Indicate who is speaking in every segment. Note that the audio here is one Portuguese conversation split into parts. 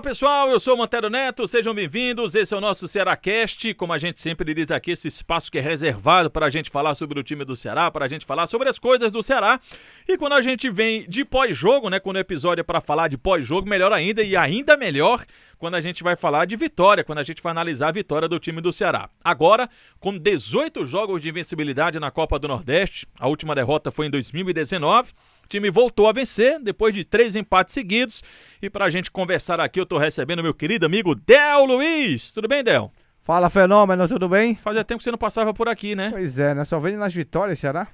Speaker 1: Olá pessoal, eu sou o Montero Neto, sejam bem-vindos. Esse é o nosso Cearacast, como a gente sempre diz aqui, esse espaço que é reservado para a gente falar sobre o time do Ceará, para a gente falar sobre as coisas do Ceará. E quando a gente vem de pós-jogo, né, quando o episódio é para falar de pós-jogo, melhor ainda e ainda melhor quando a gente vai falar de vitória, quando a gente vai analisar a vitória do time do Ceará. Agora, com 18 jogos de invencibilidade na Copa do Nordeste, a última derrota foi em 2019 time voltou a vencer depois de três empates seguidos. E para a gente conversar aqui, eu estou recebendo meu querido amigo Del Luiz. Tudo bem, Del?
Speaker 2: Fala, Fenômeno, tudo bem?
Speaker 1: Fazia tempo que você não passava por aqui, né?
Speaker 2: Pois é, né? Só vem nas vitórias, será?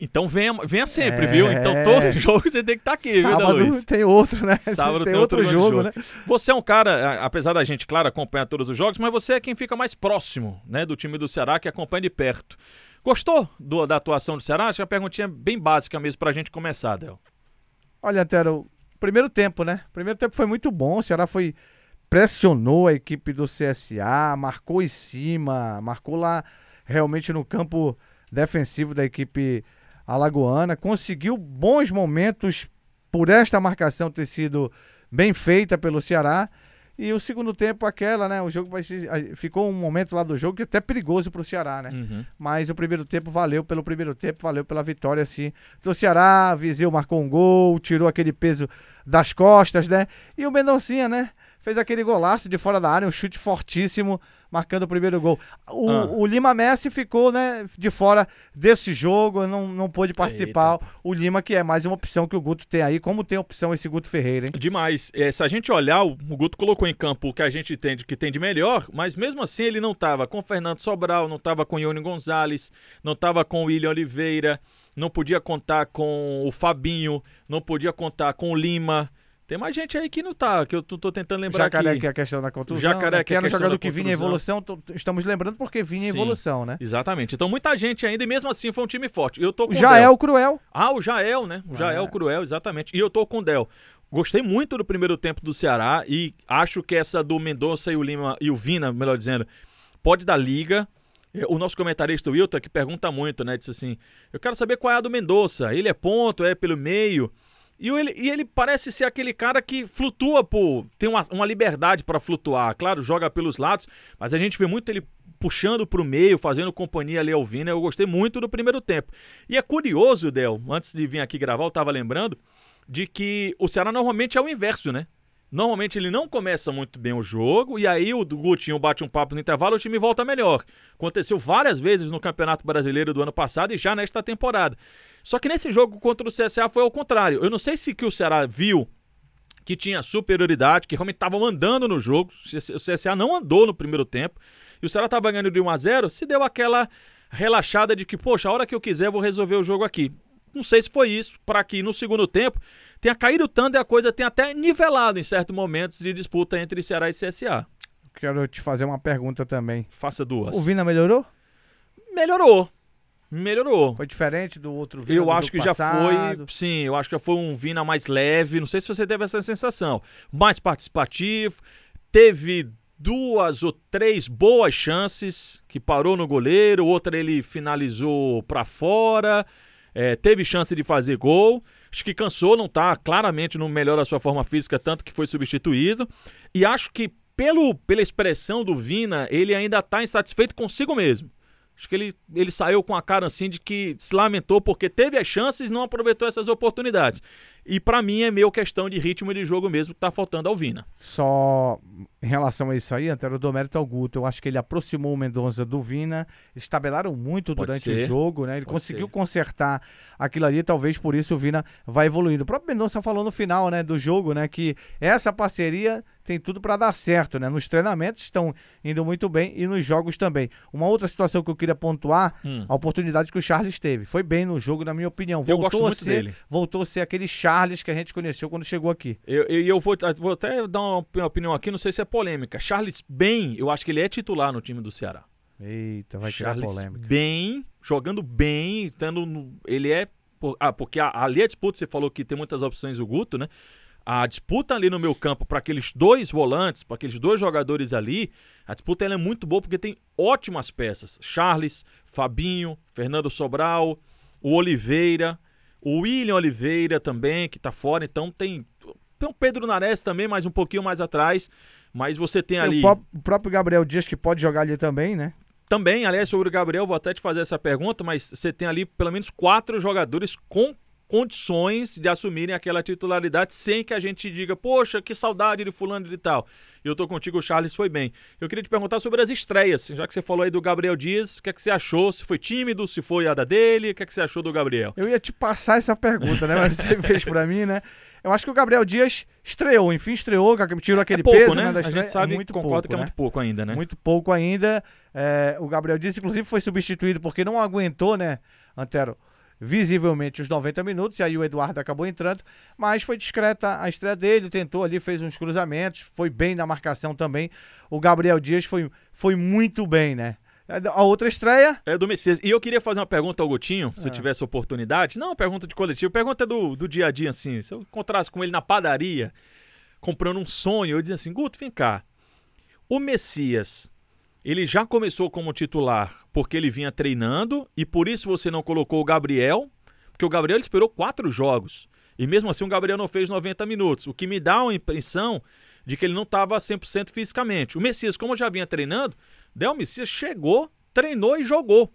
Speaker 1: Então venha, venha sempre, é... viu? Então todo jogo você tem que estar tá aqui,
Speaker 2: Sábado
Speaker 1: viu, Luiz?
Speaker 2: tem outro, né?
Speaker 1: Sábado tem, tem outro, outro jogo, jogo, né? Você é um cara, apesar da gente, claro, acompanhar todos os jogos, mas você é quem fica mais próximo, né, do time do Ceará, que acompanha de perto. Gostou do, da atuação do Ceará? Acho que é uma perguntinha bem básica mesmo pra gente começar, Del.
Speaker 2: Olha, Antero, primeiro tempo, né? Primeiro tempo foi muito bom. O Ceará foi pressionou a equipe do CSA, marcou em cima, marcou lá realmente no campo defensivo da equipe alagoana, conseguiu bons momentos por esta marcação ter sido bem feita pelo Ceará e o segundo tempo, aquela, né? O jogo vai ser, ficou um momento lá do jogo que é até perigoso pro Ceará, né? Uhum. Mas o primeiro tempo valeu pelo primeiro tempo, valeu pela vitória, sim. Do Ceará, Viseu marcou um gol, tirou aquele peso das costas, né? E o Mendoncinha, né? Fez aquele golaço de fora da área, um chute fortíssimo marcando o primeiro gol. O, ah. o, Lima Messi ficou né, de fora desse jogo, não, não pôde participar. Eita. O Lima, que é mais uma opção que o Guto tem aí. Como tem opção esse Guto Ferreira, hein?
Speaker 1: Demais. É, se a gente olhar, o, o Guto colocou em campo o que a gente tem que tem de melhor, mas mesmo assim ele não estava com o Fernando Sobral, não estava com o Ione Gonzalez, não estava com o William Oliveira, não podia contar com o Fabinho, não podia contar com o Lima. Tem mais gente aí que não tá, que eu tô, tentando lembrar
Speaker 2: Jacaré,
Speaker 1: aqui.
Speaker 2: que é a questão da contusão. Jacaré, que, é um jogador que vinha em evolução. Estamos lembrando porque vinha em evolução, né?
Speaker 1: Exatamente. Então muita gente ainda, e mesmo assim foi um time forte. Eu tô com
Speaker 2: o Jael o Cruel.
Speaker 1: Ah, o Jael, né? O Jael é. Cruel, exatamente. E eu tô com o Del. Gostei muito do primeiro tempo do Ceará e acho que essa do Mendonça e o Lima e o Vina, melhor dizendo, pode dar liga. É, o nosso comentarista Wilton que pergunta muito, né? Disse assim: Eu quero saber qual é a do Mendonça. Ele é ponto, é pelo meio. E ele, e ele parece ser aquele cara que flutua por. tem uma, uma liberdade para flutuar. Claro, joga pelos lados, mas a gente vê muito ele puxando para o meio, fazendo companhia ali ao Vina. Eu gostei muito do primeiro tempo. E é curioso, Del, antes de vir aqui gravar, eu estava lembrando de que o Ceará normalmente é o inverso, né? Normalmente ele não começa muito bem o jogo e aí o Gutinho bate um papo no intervalo o time volta melhor. Aconteceu várias vezes no Campeonato Brasileiro do ano passado e já nesta temporada. Só que nesse jogo contra o CSA foi ao contrário. Eu não sei se que o Ceará viu que tinha superioridade, que realmente estava mandando no jogo. O CSA não andou no primeiro tempo. E o Ceará estava ganhando de 1 a 0 se deu aquela relaxada de que, poxa, a hora que eu quiser eu vou resolver o jogo aqui. Não sei se foi isso, para que no segundo tempo tenha caído tanto e a coisa tenha até nivelado em certos momentos de disputa entre Ceará e CSA.
Speaker 2: Quero te fazer uma pergunta também.
Speaker 1: Faça duas.
Speaker 2: O Vina melhorou?
Speaker 1: Melhorou. Melhorou.
Speaker 2: Foi diferente do outro Vina?
Speaker 1: Eu acho que passado. já foi. Sim, eu acho que já foi um Vina mais leve. Não sei se você teve essa sensação. Mais participativo. Teve duas ou três boas chances que parou no goleiro, outra ele finalizou para fora, é, teve chance de fazer gol. Acho que cansou, não está claramente no melhor da sua forma física, tanto que foi substituído. E acho que pelo, pela expressão do Vina, ele ainda está insatisfeito consigo mesmo. Acho que ele, ele saiu com a cara assim de que se lamentou porque teve as chances e não aproveitou essas oportunidades. E para mim é meio questão de ritmo de jogo mesmo que tá faltando ao Vina.
Speaker 2: Só em relação a isso aí, Antero, dou mérito ao Guto. Eu acho que ele aproximou o Mendonça do Vina. Estabelaram muito Pode durante ser. o jogo, né? Ele Pode conseguiu ser. consertar aquilo ali, talvez por isso o Vina vai evoluindo. O próprio Mendonça falou no final, né, do jogo, né, que essa parceria tem tudo para dar certo, né? Nos treinamentos estão indo muito bem e nos jogos também. Uma outra situação que eu queria pontuar, hum. a oportunidade que o Charles teve. Foi bem no jogo, na minha opinião.
Speaker 1: Voltou eu gosto muito
Speaker 2: ser,
Speaker 1: dele.
Speaker 2: Voltou a ser aquele Charles que a gente conheceu quando chegou aqui.
Speaker 1: E eu, eu, eu, vou, vou até dar uma opinião aqui, não sei se é polêmica. Charles bem, eu acho que ele é titular no time do Ceará.
Speaker 2: Eita, vai Charles criar polêmica.
Speaker 1: bem, jogando bem, no, ele é ah, porque ali a disputa, você falou que tem muitas opções o Guto, né? A disputa ali no meu campo para aqueles dois volantes, para aqueles dois jogadores ali, a disputa ela é muito boa porque tem ótimas peças. Charles, Fabinho, Fernando Sobral, o Oliveira, o William Oliveira também, que tá fora, então tem tem o Pedro Nares também, mais um pouquinho mais atrás, mas você tem, tem ali...
Speaker 2: O próprio Gabriel Dias que pode jogar ali também, né?
Speaker 1: Também, aliás, sobre o Gabriel, vou até te fazer essa pergunta, mas você tem ali pelo menos quatro jogadores com condições de assumirem aquela titularidade sem que a gente diga, poxa, que saudade de fulano e de tal. Eu tô contigo, o Charles foi bem. Eu queria te perguntar sobre as estreias, já que você falou aí do Gabriel Dias, o que é que você achou? Se foi tímido, se foi a da dele, o que é que você achou do Gabriel?
Speaker 2: Eu ia te passar essa pergunta, né? Mas você fez para mim, né? Eu acho que o Gabriel Dias estreou, enfim, estreou, tirou aquele é pouco, peso,
Speaker 1: né?
Speaker 2: né
Speaker 1: a gente sabe, é muito concorda pouco, que é né? muito pouco ainda, né?
Speaker 2: Muito pouco ainda. É, o Gabriel Dias, inclusive, foi substituído porque não aguentou, né, Antero? Visivelmente os 90 minutos, e aí o Eduardo acabou entrando, mas foi discreta a estreia dele, tentou ali, fez uns cruzamentos, foi bem na marcação também. O Gabriel Dias foi, foi muito bem, né? A outra estreia.
Speaker 1: É do Messias. E eu queria fazer uma pergunta ao Gotinho, se é. tivesse oportunidade. Não uma pergunta de coletivo, pergunta do, do dia a dia, assim. Se eu encontrasse com ele na padaria, comprando um sonho, eu dizia assim: Guto, vem cá. O Messias ele já começou como titular porque ele vinha treinando e por isso você não colocou o Gabriel, porque o Gabriel esperou quatro jogos. E mesmo assim o Gabriel não fez 90 minutos, o que me dá uma impressão de que ele não estava 100% fisicamente. O Messias, como já vinha treinando, Del Messias chegou, treinou e jogou.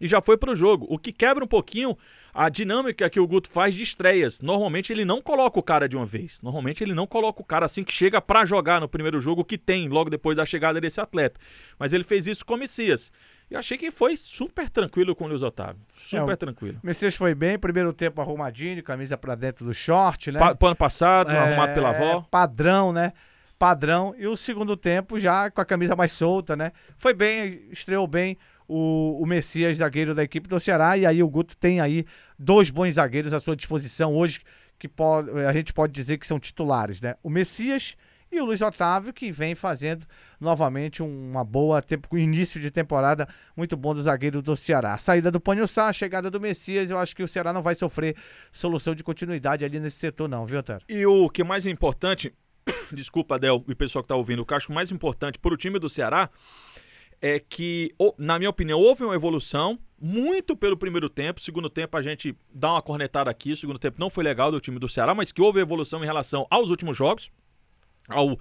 Speaker 1: E já foi para o jogo, o que quebra um pouquinho a dinâmica que o Guto faz de estreias. Normalmente ele não coloca o cara de uma vez. Normalmente ele não coloca o cara assim que chega para jogar no primeiro jogo que tem logo depois da chegada desse atleta. Mas ele fez isso com o Messias. Eu achei que foi super tranquilo com o Luiz Otávio. Super é, tranquilo.
Speaker 2: O Messias foi bem, primeiro tempo arrumadinho, camisa para dentro do short, né?
Speaker 1: Pa ano passado, é, arrumado pela avó.
Speaker 2: Padrão, né? Padrão. E o segundo tempo já com a camisa mais solta, né? Foi bem, estreou bem o, o Messias, zagueiro da equipe do Ceará. E aí o Guto tem aí dois bons zagueiros à sua disposição hoje, que pode, a gente pode dizer que são titulares, né? O Messias e o Luiz Otávio, que vem fazendo novamente uma boa tempo, início de temporada muito bom do zagueiro do Ceará. Saída do Panhussá, chegada do Messias, eu acho que o Ceará não vai sofrer solução de continuidade ali nesse setor, não, viu, Otávio?
Speaker 1: E o que mais é importante, desculpa, Adel, e o pessoal que está ouvindo, o que acho mais importante para o time do Ceará é que, na minha opinião, houve uma evolução muito pelo primeiro tempo. Segundo tempo, a gente dá uma cornetada aqui. O segundo tempo não foi legal do time do Ceará, mas que houve evolução em relação aos últimos jogos. Ao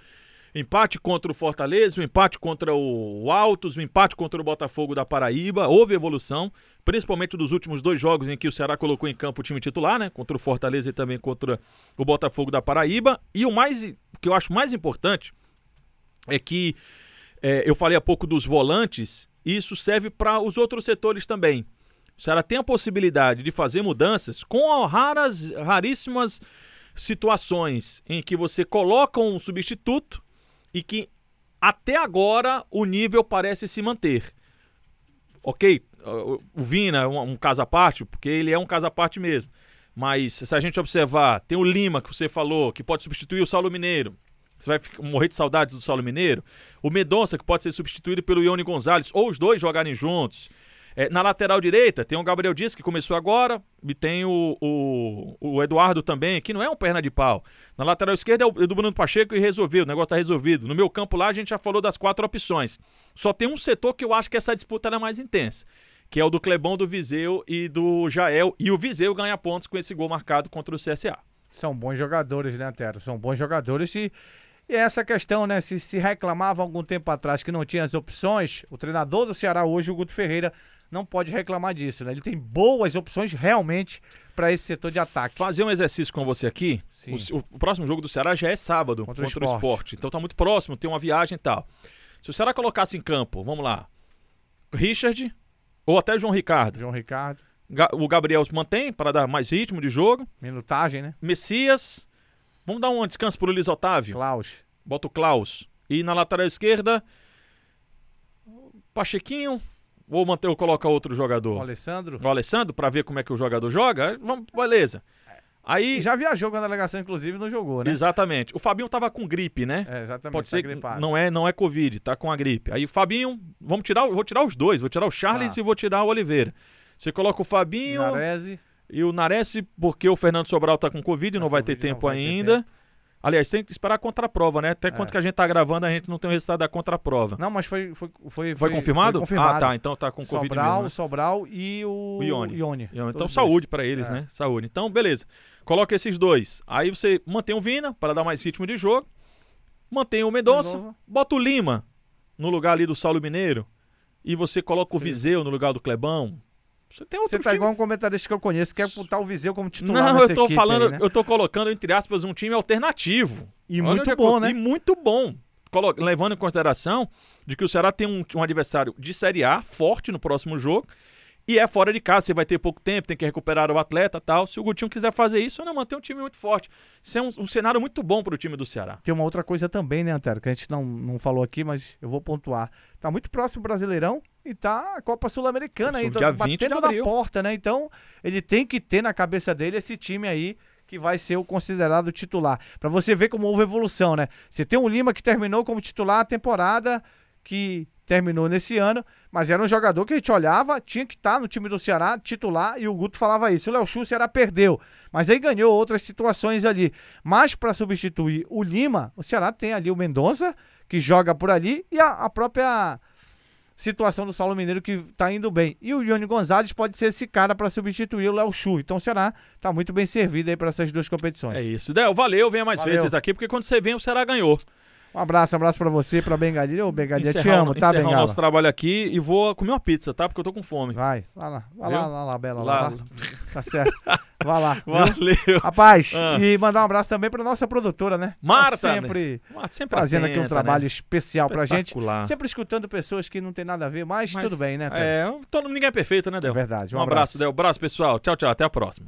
Speaker 1: empate contra o Fortaleza, o empate contra o Altos, o empate contra o Botafogo da Paraíba. Houve evolução, principalmente dos últimos dois jogos em que o Ceará colocou em campo o time titular, né? Contra o Fortaleza e também contra o Botafogo da Paraíba. E o mais que eu acho mais importante é que é, eu falei há pouco dos volantes, isso serve para os outros setores também. O Ceará tem a possibilidade de fazer mudanças com raras, raríssimas situações em que você coloca um substituto e que até agora o nível parece se manter. Ok, o Vina é um, um caso à parte, porque ele é um caso à parte mesmo. Mas se a gente observar, tem o Lima que você falou, que pode substituir o Saulo Mineiro. Você vai morrer de saudades do Saulo Mineiro. O Medonça, que pode ser substituído pelo Ione Gonzalez, ou os dois jogarem juntos. É, na lateral direita, tem o Gabriel Dias, que começou agora, e tem o, o, o, Eduardo também, que não é um perna de pau. Na lateral esquerda é o do Bruno Pacheco e resolveu, o negócio tá resolvido. No meu campo lá, a gente já falou das quatro opções. Só tem um setor que eu acho que essa disputa é mais intensa, que é o do Clebão, do Viseu e do Jael. E o Viseu ganha pontos com esse gol marcado contra o CSA.
Speaker 2: São bons jogadores, né, Tero? São bons jogadores e e essa questão, né? Se se reclamava algum tempo atrás que não tinha as opções, o treinador do Ceará hoje, o Guto Ferreira, não pode reclamar disso, né? Ele tem boas opções realmente para esse setor de ataque.
Speaker 1: Fazer um exercício com você aqui. O, o, próximo jogo do Ceará já é sábado contra, contra o, esporte. o, esporte. Então tá muito próximo, tem uma viagem e tal. Se o Ceará colocasse em campo, vamos lá, Richard ou até João Ricardo.
Speaker 2: João Ricardo.
Speaker 1: o Gabriel se mantém para dar mais ritmo de jogo.
Speaker 2: Minutagem, né?
Speaker 1: Messias Vamos dar um descanso pro Luiz Otávio.
Speaker 2: Klaus.
Speaker 1: Bota o Klaus. E na lateral esquerda, Pachequinho. Ou manter ou coloca outro jogador?
Speaker 2: O Alessandro.
Speaker 1: O Alessandro, para ver como é que o jogador joga. Vamos, beleza. Aí
Speaker 2: já viajou com a delegação, inclusive, não jogou, né?
Speaker 1: Exatamente. O Fabinho tava com gripe, né?
Speaker 2: É, exatamente.
Speaker 1: Pode tá ser gripado. não é, não é Covid, tá com a gripe. Aí o Fabinho, vamos tirar, vou tirar os dois, vou tirar o Charles tá. e vou tirar o Oliveira. Você coloca o Fabinho.
Speaker 2: Narese.
Speaker 1: E o Nares, porque o Fernando Sobral tá com Covid, tá não vai ter tempo vai ainda. Ter tempo. Aliás, tem que esperar a contraprova, né? Até quanto que a gente tá gravando, a gente não tem o resultado da contraprova.
Speaker 2: Não, mas foi foi foi,
Speaker 1: Foi confirmado?
Speaker 2: Foi confirmado.
Speaker 1: Ah, tá. Então tá com Covid
Speaker 2: Sobral,
Speaker 1: mesmo. né?
Speaker 2: Sobral e o
Speaker 1: O Ione.
Speaker 2: Ione.
Speaker 1: Então,
Speaker 2: Todos
Speaker 1: saúde pra eles,
Speaker 2: É.
Speaker 1: né? Saúde. Então, beleza. Coloca esses dois. Aí você mantém o Vina para dar mais ritmo de jogo. Mantém o. Mendonça. Bota o Lima no lugar ali do Saulo Mineiro. E você coloca o
Speaker 2: Sim.
Speaker 1: Viseu no lugar do Clebão. Você tem outro
Speaker 2: Você tá
Speaker 1: time.
Speaker 2: igual um comentarista que eu conheço, que quer botar o Viseu como titular
Speaker 1: Não, eu tô
Speaker 2: equipe
Speaker 1: falando,
Speaker 2: né?
Speaker 1: eu tô colocando entre aspas um time alternativo.
Speaker 2: E
Speaker 1: Olha
Speaker 2: muito
Speaker 1: é
Speaker 2: bom, né?
Speaker 1: E muito bom. Colo- Levando em consideração de que o Ceará tem um, um adversário de Série A forte no próximo jogo e é fora de casa. Você vai ter pouco tempo, tem que recuperar o atleta tal. Se o Gutinho quiser fazer isso, não manter um time muito forte. Isso é um, um cenário muito bom pro time do Ceará.
Speaker 2: Tem uma outra coisa também, né, Antero, que a gente não, não falou aqui, mas eu vou pontuar. Tá muito próximo o Brasileirão e tá a Copa Sul-Americana aí,
Speaker 1: Dia
Speaker 2: tá
Speaker 1: 20 de
Speaker 2: batendo na porta, né? Então, ele tem que ter na cabeça dele esse time aí que vai ser o considerado titular. Pra você ver como houve evolução, né? Você tem um Lima que terminou como titular a temporada que terminou nesse ano, mas era um jogador que a gente olhava, tinha que estar no time do Ceará, titular, e o Guto falava isso. O Léo Chu, o Ceará perdeu, mas aí ganhou outras situações ali. Mas para substituir o Lima, o Ceará tem ali o Mendonça, que joga por ali, e a, a própria situação do Saulo Mineiro que tá indo bem. E o Ione Gonzalez pode ser esse cara para substituir o Léo Chu. Então o Ceará tá muito bem servido aí para essas duas competições.
Speaker 1: É isso. Del, valeu, venha mais
Speaker 2: Valeu.
Speaker 1: vezes aqui, porque quando você vem, o Ceará ganhou.
Speaker 2: Um abraço, um abraço para você, para Bengadilha. Ô, Bengadilha, te
Speaker 1: Encerrar
Speaker 2: amo, tá,
Speaker 1: encerrar o
Speaker 2: Bengala?
Speaker 1: nosso trabalho aqui e vou comer uma pizza, tá? Porque eu tô com fome.
Speaker 2: Vai, vai lá, vai lá, lá, lá, Bela, lá,
Speaker 1: Lá-.
Speaker 2: Tá certo. Vai lá. viu?
Speaker 1: Valeu.
Speaker 2: Rapaz,
Speaker 1: Ah.
Speaker 2: e mandar um abraço também pra nossa produtora, né?
Speaker 1: Marta,
Speaker 2: Tá sempre
Speaker 1: Ah, sempre
Speaker 2: fazendo aqui um
Speaker 1: atenta,
Speaker 2: trabalho
Speaker 1: né?
Speaker 2: especial pra gente. Sempre escutando pessoas que não tem nada a ver, mas,
Speaker 1: Mas,
Speaker 2: tudo bem, né?
Speaker 1: É, todo, ninguém é perfeito, né,
Speaker 2: É
Speaker 1: Del?
Speaker 2: verdade.
Speaker 1: Um, abraço, Del. Abraço, pessoal. Tchau, tchau. Até a próxima.